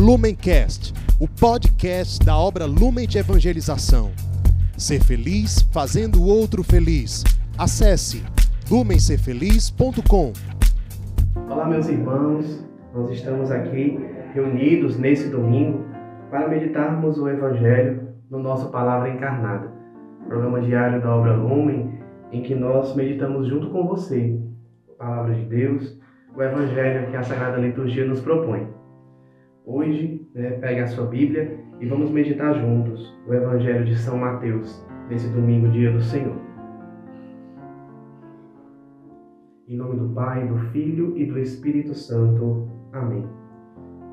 Lumencast, o podcast da obra Lumen de Evangelização. Ser feliz fazendo o outro feliz. Acesse lumencerfeliz.com. Olá, meus irmãos. Nós estamos aqui reunidos nesse domingo para meditarmos o Evangelho no nosso Palavra Encarnada, programa diário da obra Lumen, em que nós meditamos junto com você a Palavra de Deus, o Evangelho que a Sagrada Liturgia nos propõe. Hoje, né, pegue a sua Bíblia e vamos meditar juntos o Evangelho de São Mateus, nesse domingo, dia do Senhor. Em nome do Pai, do Filho e do Espírito Santo. Amém.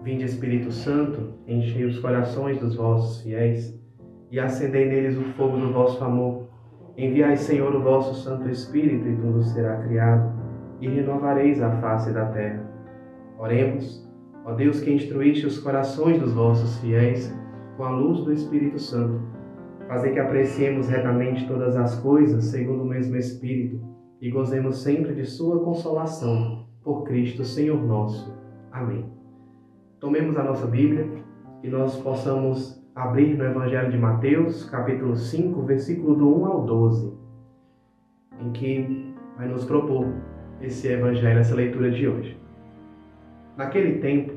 Vinde, Espírito Santo, enchei os corações dos vossos fiéis e acendei neles o fogo do vosso amor. Enviai, Senhor, o vosso Santo Espírito e tudo será criado e renovareis a face da terra. Oremos. Ó Deus que instruíste os corações dos vossos fiéis com a luz do Espírito Santo, fazei que apreciemos retamente todas as coisas segundo o mesmo Espírito e gozemos sempre de Sua consolação. Por Cristo, Senhor nosso. Amém. Tomemos a nossa Bíblia e nós possamos abrir no Evangelho de Mateus, capítulo 5, versículo do 1 ao 12, em que vai nos propor esse Evangelho, essa leitura de hoje. Naquele tempo,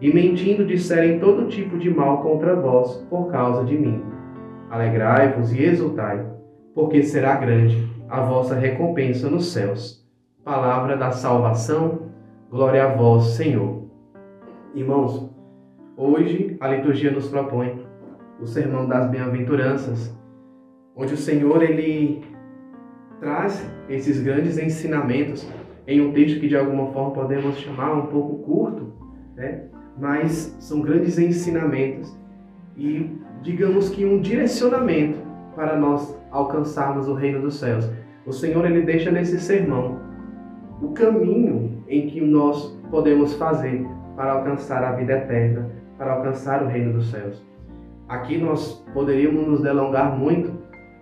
e mentindo disserem todo tipo de mal contra vós por causa de mim. Alegrai-vos e exultai, porque será grande a vossa recompensa nos céus. Palavra da salvação, glória a vós, Senhor. Irmãos, hoje a liturgia nos propõe o sermão das bem-aventuranças, onde o Senhor ele traz esses grandes ensinamentos em um texto que de alguma forma podemos chamar um pouco curto, né? Mas são grandes ensinamentos e, digamos que, um direcionamento para nós alcançarmos o reino dos céus. O Senhor ele deixa nesse sermão o caminho em que nós podemos fazer para alcançar a vida eterna, para alcançar o reino dos céus. Aqui nós poderíamos nos delongar muito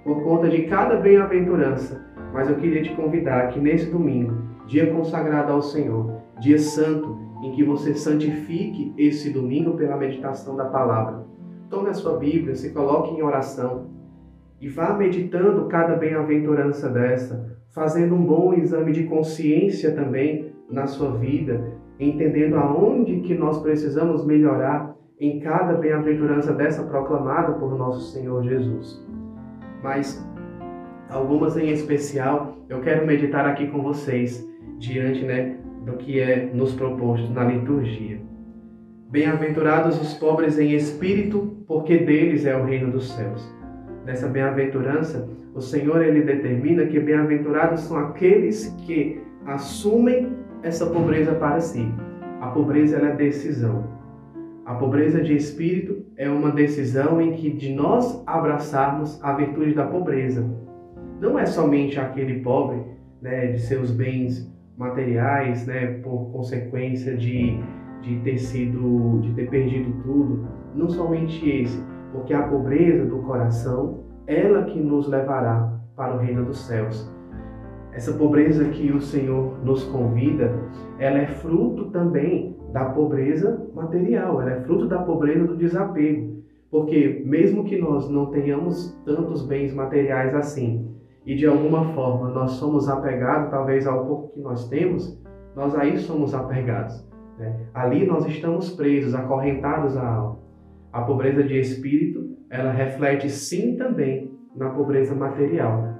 por conta de cada bem-aventurança, mas eu queria te convidar que nesse domingo, dia consagrado ao Senhor, dia santo, em que você santifique esse domingo pela meditação da palavra. Tome a sua Bíblia, se coloque em oração e vá meditando cada bem-aventurança dessa, fazendo um bom exame de consciência também na sua vida, entendendo aonde que nós precisamos melhorar em cada bem-aventurança dessa proclamada por nosso Senhor Jesus. Mas algumas em especial eu quero meditar aqui com vocês diante né, do que é nos proposto na liturgia. Bem-aventurados os pobres em espírito, porque deles é o reino dos céus. Nessa bem-aventurança, o Senhor ele determina que bem-aventurados são aqueles que assumem essa pobreza para si. A pobreza é decisão. A pobreza de espírito é uma decisão em que de nós abraçarmos a virtude da pobreza. Não é somente aquele pobre, né, de seus bens materiais, né, por consequência de, de ter sido, de ter perdido tudo, não somente esse, porque a pobreza do coração, ela que nos levará para o reino dos céus. Essa pobreza que o Senhor nos convida, ela é fruto também da pobreza material, ela é fruto da pobreza do desapego. Porque mesmo que nós não tenhamos tantos bens materiais assim, e de alguma forma nós somos apegados talvez ao pouco que nós temos, nós aí somos apegados. Né? Ali nós estamos presos, acorrentados à alma. A pobreza de espírito ela reflete sim também na pobreza material.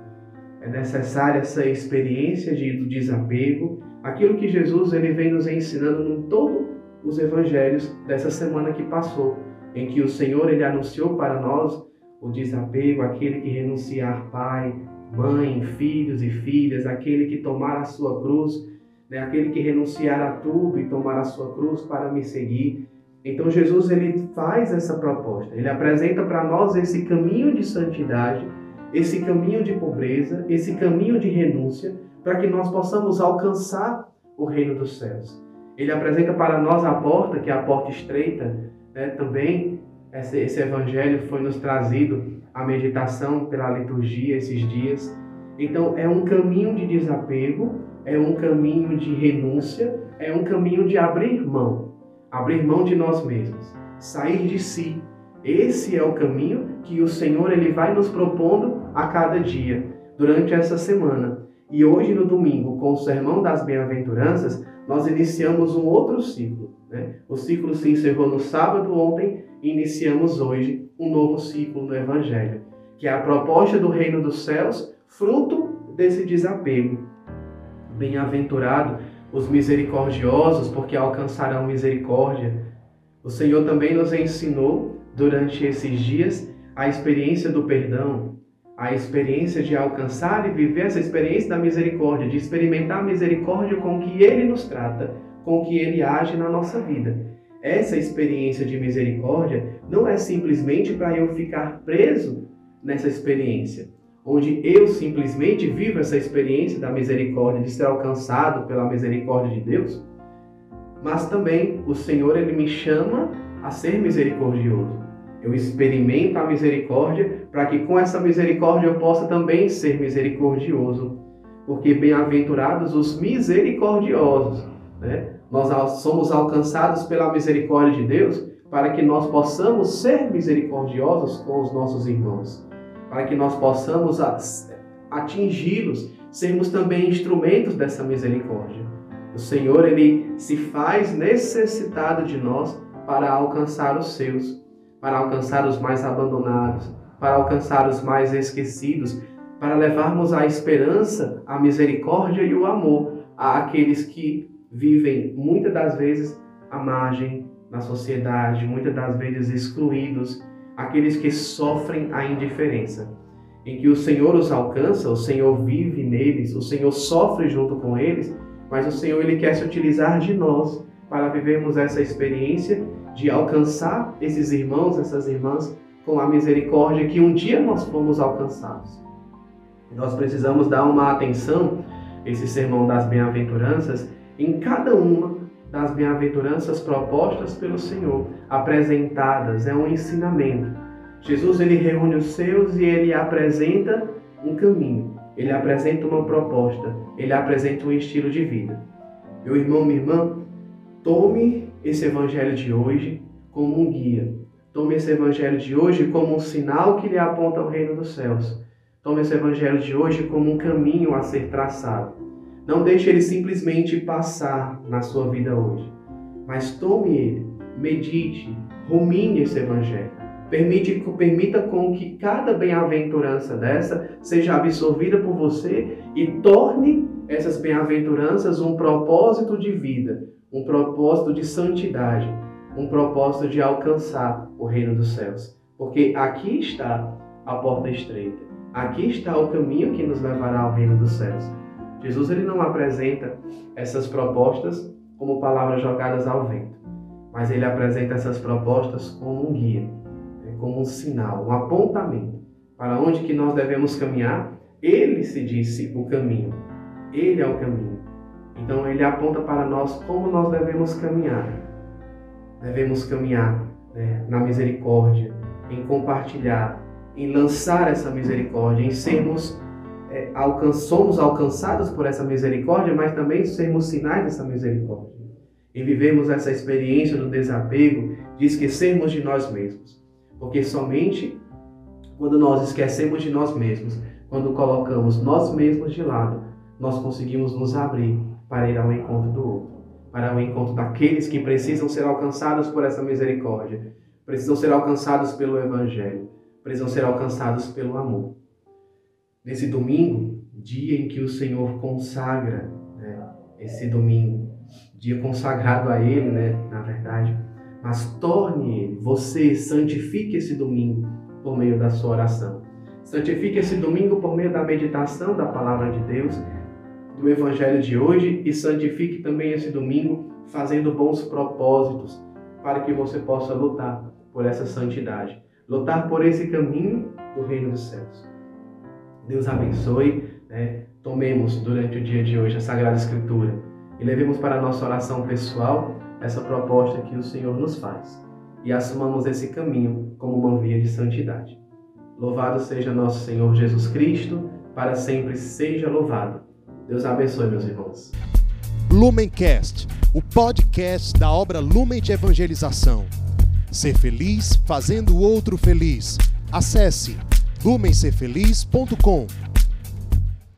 É necessária essa experiência de, do desapego, aquilo que Jesus ele vem nos ensinando em todos os evangelhos dessa semana que passou, em que o Senhor ele anunciou para nós o desapego, aquele que renunciar pai, mãe, filhos e filhas, aquele que tomar a sua cruz, né, aquele que renunciar a tudo e tomar a sua cruz para me seguir. Então Jesus ele faz essa proposta, ele apresenta para nós esse caminho de santidade, esse caminho de pobreza, esse caminho de renúncia, para que nós possamos alcançar o reino dos céus. Ele apresenta para nós a porta, que é a porta estreita, né? também esse, esse evangelho foi nos trazido a meditação pela liturgia esses dias. Então é um caminho de desapego, é um caminho de renúncia, é um caminho de abrir mão abrir mão de nós mesmos, sair de si. Esse é o caminho que o Senhor ele vai nos propondo a cada dia, durante essa semana. E hoje, no domingo, com o Sermão das Bem-aventuranças, nós iniciamos um outro ciclo. Né? O ciclo se encerrou no sábado ontem e iniciamos hoje um novo ciclo no Evangelho, que é a proposta do reino dos céus, fruto desse desapego. Bem-aventurado os misericordiosos, porque alcançarão misericórdia. O Senhor também nos ensinou durante esses dias a experiência do perdão, a experiência de alcançar e viver essa experiência da misericórdia, de experimentar a misericórdia com que Ele nos trata, com que Ele age na nossa vida. Essa experiência de misericórdia não é simplesmente para eu ficar preso nessa experiência, onde eu simplesmente vivo essa experiência da misericórdia, de ser alcançado pela misericórdia de Deus, mas também o Senhor ele me chama a ser misericordioso. Eu experimento a misericórdia para que com essa misericórdia eu possa também ser misericordioso. Porque bem-aventurados os misericordiosos. Né? Nós somos alcançados pela misericórdia de Deus para que nós possamos ser misericordiosos com os nossos irmãos para que nós possamos atingi-los, sermos também instrumentos dessa misericórdia. O Senhor, ele se faz necessitado de nós para alcançar os seus, para alcançar os mais abandonados, para alcançar os mais esquecidos, para levarmos a esperança, a misericórdia e o amor àqueles que vivem muitas das vezes à margem na sociedade, muitas das vezes excluídos, aqueles que sofrem a indiferença, em que o Senhor os alcança, o Senhor vive neles, o Senhor sofre junto com eles, mas o Senhor ele quer se utilizar de nós para vivermos essa experiência de alcançar esses irmãos, essas irmãs com a misericórdia que um dia nós fomos alcançados. Nós precisamos dar uma atenção esse sermão das bem-aventuranças em cada uma das bem-aventuranças propostas pelo Senhor, apresentadas, é um ensinamento. Jesus ele reúne os seus e ele apresenta um caminho, ele apresenta uma proposta, ele apresenta um estilo de vida. Meu irmão, minha irmã, tome esse evangelho de hoje como um guia. Tome esse evangelho de hoje como um sinal que lhe aponta ao reino dos céus. Tome esse evangelho de hoje como um caminho a ser traçado. Não deixe ele simplesmente passar na sua vida hoje, mas tome ele, medite, rumine esse evangelho. Permite, permita com que cada bem-aventurança dessa seja absorvida por você e torne essas bem-aventuranças um propósito de vida, um propósito de santidade, um propósito de alcançar o reino dos céus. Porque aqui está a porta estreita, aqui está o caminho que nos levará ao reino dos céus. Jesus ele não apresenta essas propostas como palavras jogadas ao vento, mas ele apresenta essas propostas como um guia, né, como um sinal, um apontamento para onde que nós devemos caminhar. Ele se disse o caminho, ele é o caminho. Então ele aponta para nós como nós devemos caminhar. Devemos caminhar né, na misericórdia, em compartilhar, em lançar essa misericórdia, em sermos é, alcan somos alcançados por essa misericórdia, mas também sermos sinais dessa misericórdia. E vivemos essa experiência do desapego, de esquecermos de nós mesmos. Porque somente quando nós esquecemos de nós mesmos, quando colocamos nós mesmos de lado, nós conseguimos nos abrir para ir ao encontro do outro, para o encontro daqueles que precisam ser alcançados por essa misericórdia, precisam ser alcançados pelo Evangelho. precisam ser alcançados pelo amor. Nesse domingo, dia em que o Senhor consagra, né, esse domingo, dia consagrado a Ele, né, na verdade, mas torne você santifique esse domingo por meio da sua oração. Santifique esse domingo por meio da meditação da palavra de Deus, do evangelho de hoje e santifique também esse domingo fazendo bons propósitos para que você possa lutar por essa santidade, lutar por esse caminho do reino dos céus. Deus abençoe, né? tomemos durante o dia de hoje a Sagrada Escritura e levemos para a nossa oração pessoal essa proposta que o Senhor nos faz e assumamos esse caminho como uma via de santidade. Louvado seja nosso Senhor Jesus Cristo, para sempre seja louvado. Deus abençoe, meus irmãos. Lumencast, o podcast da obra Lumen de Evangelização. Ser feliz fazendo o outro feliz. Acesse lumencerfeliz.com.